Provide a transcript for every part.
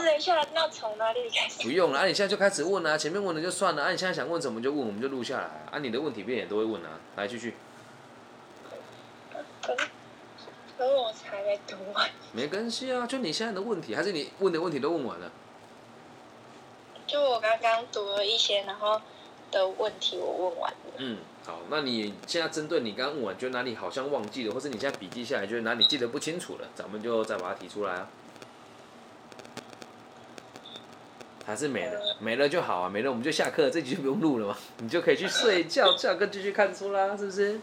那等一下，那从哪里开始？不用了，啊，你现在就开始问啊，前面问的就算了，啊，你现在想问什么就问，我们就录下来，啊，你的问题别人也都会问啊，来继续。可是，可是我才没读完。没关系啊，就你现在的问题，还是你问的问题都问完了？就我刚刚读了一些，然后的问题我问完了。嗯，好，那你现在针对你刚刚问完，觉得哪里好像忘记了，或是你现在笔记下来觉得哪里记得不清楚了，咱们就再把它提出来啊。还是没了，没了就好啊，没了我们就下课，这集就不用录了嘛，你就可以去睡觉，下课继续看书啦，是不是？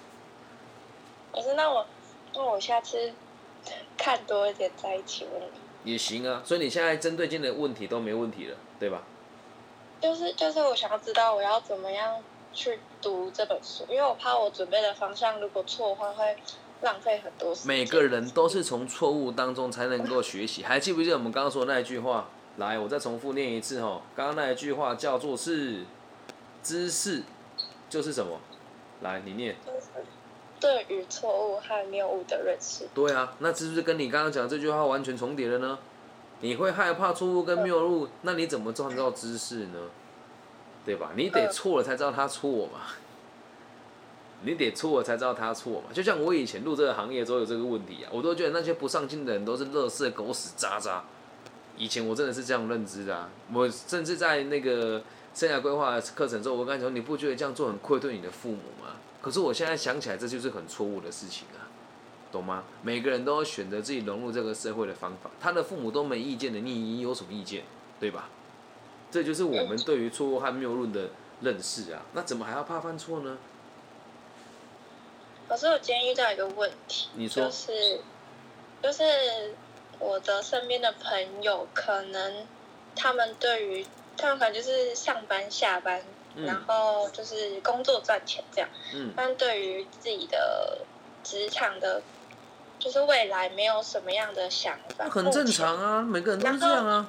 可是那我，那我下次看多一点在一起问你。也行啊，所以你现在针对今天的问题都没问题了，对吧？就是就是我想要知道我要怎么样去读这本书，因为我怕我准备的方向如果错的话会浪费很多时间。每个人都是从错误当中才能够学习，还记不记得我们刚刚说的那一句话？来，我再重复念一次哦。刚刚那一句话叫做是知识就是什么？来，你念。对于错误和谬误的认识。对啊，那是不是跟你刚刚讲这句话完全重叠了呢？你会害怕错误跟谬误，那你怎么创造知识呢？对吧？你得错了才知道他错嘛。你得错了才知道他错嘛。就像我以前入这个行业之后有这个问题啊，我都觉得那些不上进的人都是乐色狗屎渣渣。以前我真的是这样认知的，啊，我甚至在那个生涯规划课程之后，我跟你说，你不觉得这样做很愧对你的父母吗？可是我现在想起来，这就是很错误的事情啊，懂吗？每个人都要选择自己融入这个社会的方法，他的父母都没意见的，你有什么意见？对吧？这就是我们对于错误和谬论的认识啊，那怎么还要怕犯错呢？可是我今天遇到一个问题，你说，就是就是。我的身边的朋友，可能他们对于他们可能就是上班下班，然后就是工作赚钱这样。嗯。但对于自己的职场的，就是未来没有什么样的想法。很正常啊，每个人都是这样啊，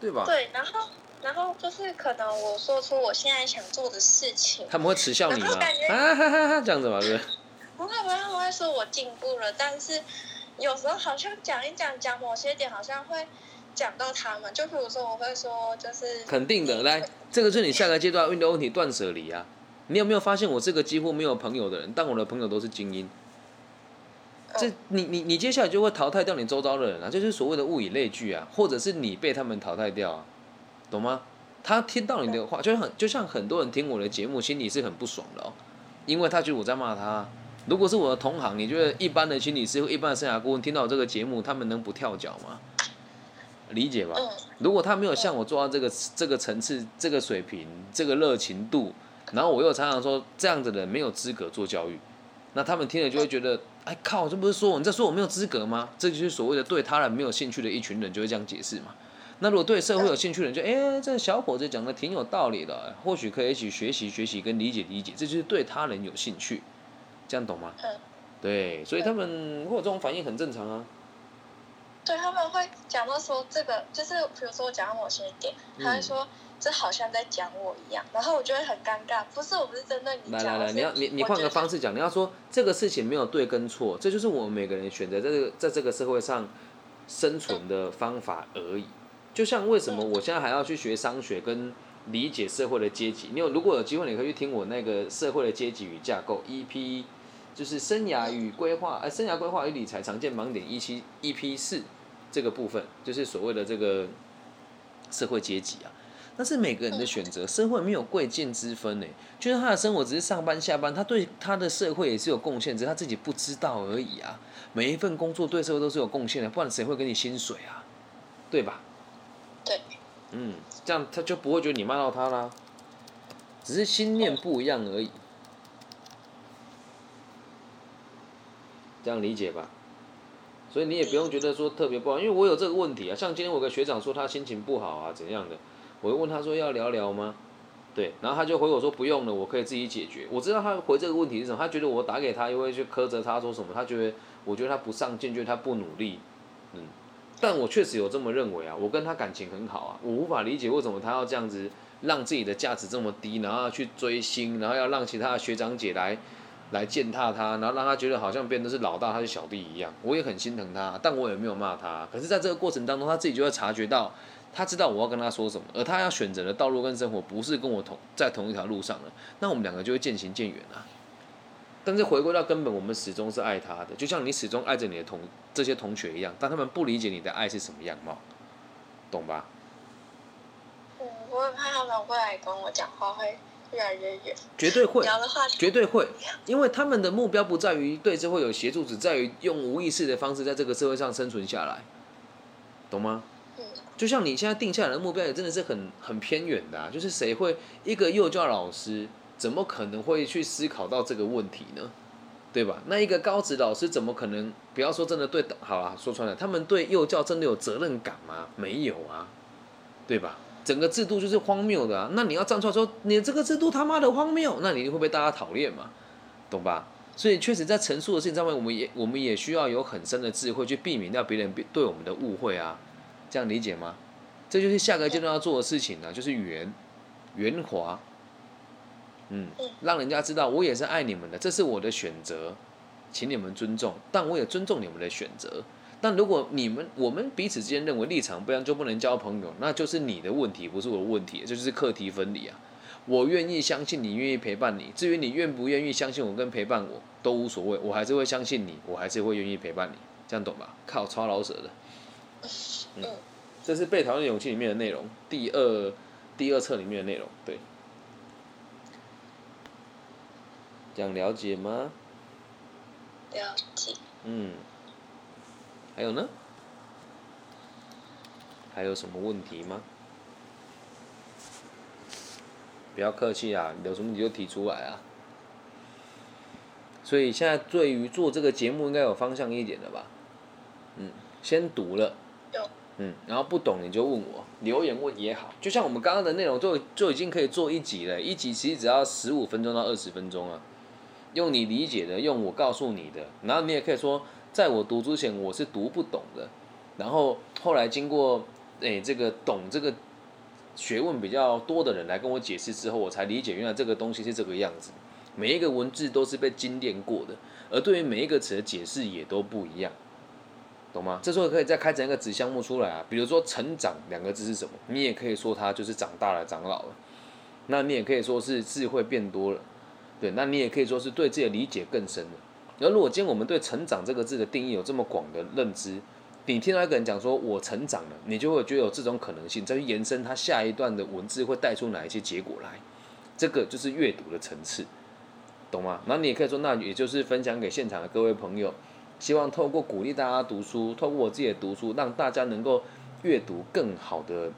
对吧？对，然后然后就是可能我说出我现在想做的事情，他们会耻笑你吗？啊哈哈哈，这样子嘛，对不对？不会不会，他们会说我进步了，但是。有时候好像讲一讲讲某些点，好像会讲到他们。就比如说，我会说，就是肯定的。来，这个是你下个阶段遇到问题断舍离啊。你有没有发现，我这个几乎没有朋友的人，但我的朋友都是精英。这你你你接下来就会淘汰掉你周遭的人啊，就是所谓的物以类聚啊，或者是你被他们淘汰掉啊，懂吗？他听到你的话，就很就像很多人听我的节目，心里是很不爽的哦，因为他觉得我在骂他。如果是我的同行，你觉得一般的心理师、一般的生涯顾问听到这个节目，他们能不跳脚吗？理解吧？如果他没有像我做到这个这个层次、这个水平、这个热情度，然后我又常常说这样子的人没有资格做教育，那他们听了就会觉得，哎靠，这不是说我你在说我没有资格吗？这就是所谓的对他人没有兴趣的一群人就会这样解释嘛。那如果对社会有兴趣的人，就哎，这小伙子讲的挺有道理的，或许可以一起学习学习跟理解理解，这就是对他人有兴趣。这样懂吗？嗯，对，所以他们会有这种反应很正常啊。对，他们会讲到说这个，就是比如说我讲到某些点，他会说这好像在讲我一样，然后我就会很尴尬。不是，我不是针对你。来来来，你要你你换个方式讲，你要说这个事情没有对跟错，这就是我们每个人选择在这个在这个社会上生存的方法而已。就像为什么我现在还要去学商学跟理解社会的阶级？你有如果有机会，你可以去听我那个社会的阶级与架构 EP。就是生涯与规划，呃，生涯规划与理财常见盲点一期 EP 四这个部分，就是所谓的这个社会阶级啊。那是每个人的选择，社会没有贵贱之分呢。就是他的生活只是上班下班，他对他的社会也是有贡献，只是他自己不知道而已啊。每一份工作对社会都是有贡献的，不然谁会给你薪水啊？对吧？对。嗯，这样他就不会觉得你骂到他啦，只是心念不一样而已。这样理解吧，所以你也不用觉得说特别不好，因为我有这个问题啊。像今天我个学长说他心情不好啊，怎样的，我就问他说要聊聊吗？对，然后他就回我说不用了，我可以自己解决。我知道他回这个问题是什么，他觉得我打给他又会去苛责他说什么，他觉得我觉得他不上进，觉得他不努力，嗯，但我确实有这么认为啊，我跟他感情很好啊，我无法理解为什么他要这样子让自己的价值这么低，然后去追星，然后要让其他的学长姐来。来践踏他，然后让他觉得好像变得是老大，他是小弟一样。我也很心疼他，但我也没有骂他。可是，在这个过程当中，他自己就会察觉到他知道我要跟他说什么，而他要选择的道路跟生活不是跟我同在同一条路上了，那我们两个就会渐行渐远啊。但是回归到根本，我们始终是爱他的，就像你始终爱着你的同这些同学一样，但他们不理解你的爱是什么样貌，懂吧？嗯，我很怕他们未来跟我讲话会越来越远。绝对会，聊的话题绝对会因为他们的目标不在于对社会有协助，只在于用无意识的方式在这个社会上生存下来，懂吗？嗯，就像你现在定下来的目标也真的是很很偏远的、啊，就是谁会一个幼教老师怎么可能会去思考到这个问题呢？对吧？那一个高职老师怎么可能？不要说真的对，好啊，说穿了，他们对幼教真的有责任感吗？没有啊，对吧？整个制度就是荒谬的啊！那你要站出来说你这个制度他妈的荒谬，那你会被大家讨厌嘛？懂吧？所以确实在陈述的事情上面，我们也我们也需要有很深的智慧去避免掉别人对我们的误会啊，这样理解吗？这就是下个阶段要做的事情呢、就是圆圆滑，嗯，让人家知道我也是爱你们的，这是我的选择，请你们尊重，但我也尊重你们的选择。但如果你们我们彼此之间认为立场不一样就不能交朋友，那就是你的问题，不是我的问题，这就是课题分离啊。我愿意相信你，愿意陪伴你。至于你愿不愿意相信我跟陪伴我，都无所谓，我还是会相信你，我还是会愿意陪伴你，这样懂吧？靠，超老舍的。嗯，这是《被讨厌的勇气》里面的内容，第二第二册里面的内容，对。这样了解吗？了解。嗯。还有呢？还有什么问题吗？不要客气啊，有什么问题就提出来啊。所以现在对于做这个节目应该有方向一点了吧？嗯，先读了，有。嗯，然后不懂你就问我，留言问也好。就像我们刚刚的内容就就已经可以做一集了，一集其实只要十五分钟到二十分钟啊。用你理解的，用我告诉你的，然后你也可以说，在我读之前我是读不懂的，然后后来经过诶、这个懂这个学问比较多的人来跟我解释之后，我才理解原来这个东西是这个样子。每一个文字都是被精炼过的，而对于每一个词的解释也都不一样，懂吗？这时候可以再开展一个子项目出来啊，比如说“成长”两个字是什么？你也可以说它就是长大了、长老了，那你也可以说是智慧变多了。对，那你也可以说是对自己理解更深了。而如果今天我们对“成长”这个字的定义有这么广的认知，你听到一个人讲说“我成长了”，你就会觉得有这种可能性，再去延伸他下一段的文字会带出哪一些结果来，这个就是阅读的层次，懂吗？然后你也可以说，那也就是分享给现场的各位朋友，希望透过鼓励大家读书，透过我自己的读书，让大家能够阅读更好的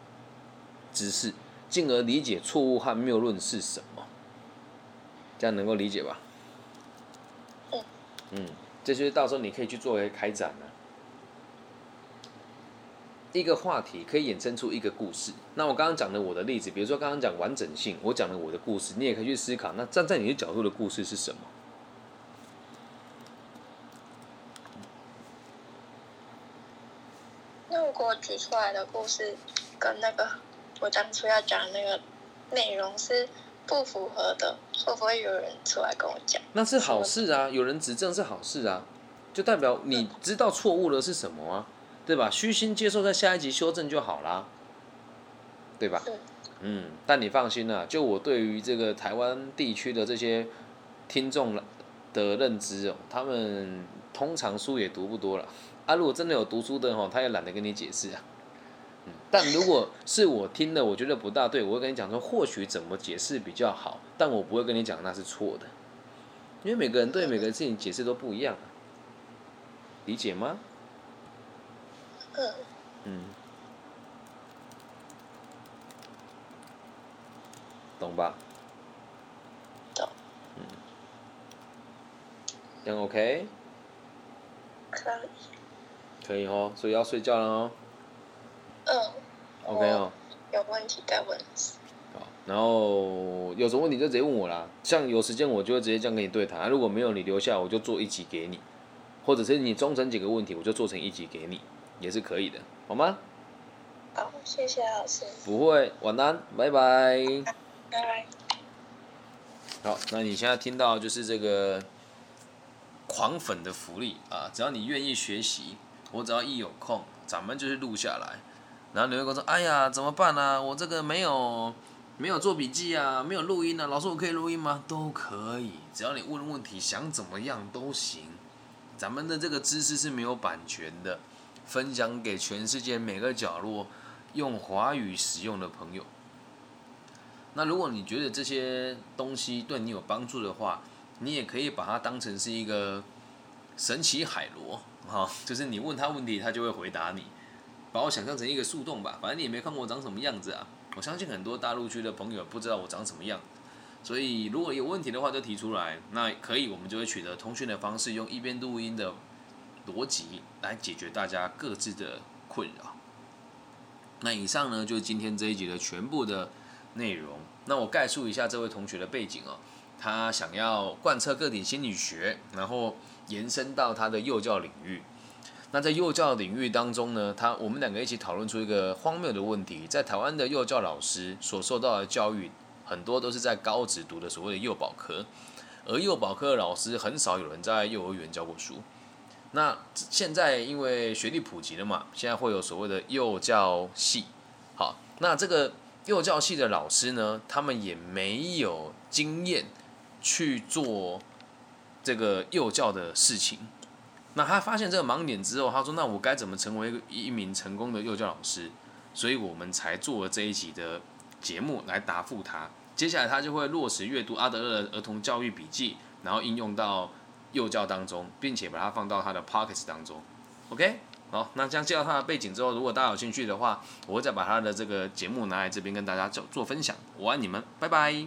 知识，进而理解错误和谬论是什么。这样能够理解吧？嗯。这就是到时候你可以去作为开展的、一个话题可以衍生出一个故事。那我刚刚讲的我的例子，比如说刚刚讲完整性，我讲了我的故事，你也可以去思考，那站在你的角度的故事是什么？那如果举出来的故事跟那个我当初要讲的那个内容是不符合的，会不会有人出来跟我讲？那是好事啊，有人指正是好事啊，就代表你知道错误的是什么啊，对吧？虚心接受，在下一集修正就好啦，对吧？嗯嗯，但你放心啦、就我对于这个台湾地区的这些听众的认知哦，他们通常书也读不多了啊。如果真的有读书的哦，他也懒得跟你解释啊。嗯，但如果是我听的，我觉得不大对，我会跟你讲说，或许怎么解释比较好，但我不会跟你讲那是错的，因为每个人对每个事情解释都不一样啊，理解吗？嗯，嗯，懂吧？懂。嗯，这样 OK？可以。可以哦，所以要睡觉了哦。嗯。OK 哦。有问题再问。好，然后有什么问题就直接问我啦。像有时间我就会直接这样跟你对谈，啊如果没有你留下，我就做一集给你，或者是你中成几个问题，我就做成一集给你，也是可以的，好吗？好，谢谢老师。不会，晚安，拜拜。拜拜。好，那你现在听到就是这个狂粉的福利啊！只要你愿意学习，我只要一有空，咱们就是录下来。然后你会跟我说：“哎呀，怎么办呢？我这个没有没有做笔记啊，没有录音啊。老师，我可以录音吗？都可以，只要你问问题，想怎么样都行。咱们的这个知识是没有版权的，分享给全世界每个角落用华语使用的朋友。那如果你觉得这些东西对你有帮助的话，你也可以把它当成是一个神奇海螺，哈，就是你问他问题，他就会回答你。把我想象成一个树洞吧，反正你也没看过我长什么样子啊。我相信很多大陆区的朋友不知道我长什么样，所以如果有问题的话就提出来，那可以，我们就会取得通讯的方式，用一边录音的逻辑来解决大家各自的困扰。那以上呢，就是今天这一集的全部的内容。那我概述一下这位同学的背景哦，他想要贯彻个体心理学，然后延伸到他的幼教领域。那在幼教领域当中呢，他我们两个一起讨论出一个荒谬的问题，在台湾的幼教老师所受到的教育，很多都是在高职读的所谓的幼保科，而幼保科的老师很少有人在幼儿园教过书。那现在因为学历普及了嘛，现在会有所谓的幼教系。好，那这个幼教系的老师呢，他们也没有经验去做这个幼教的事情。那他发现这个盲点之后，他说：“那我该怎么成为一名成功的幼教老师？”所以我们才做了这一集的节目来答复他。接下来他就会落实阅读阿德勒儿童教育笔记，然后应用到幼教当中，并且把它放到他的 pockets 当中。OK，好，那这样介绍他的背景之后，如果大家有兴趣的话，我会再把他的这个节目拿来这边跟大家做做分享。我爱你们，拜拜。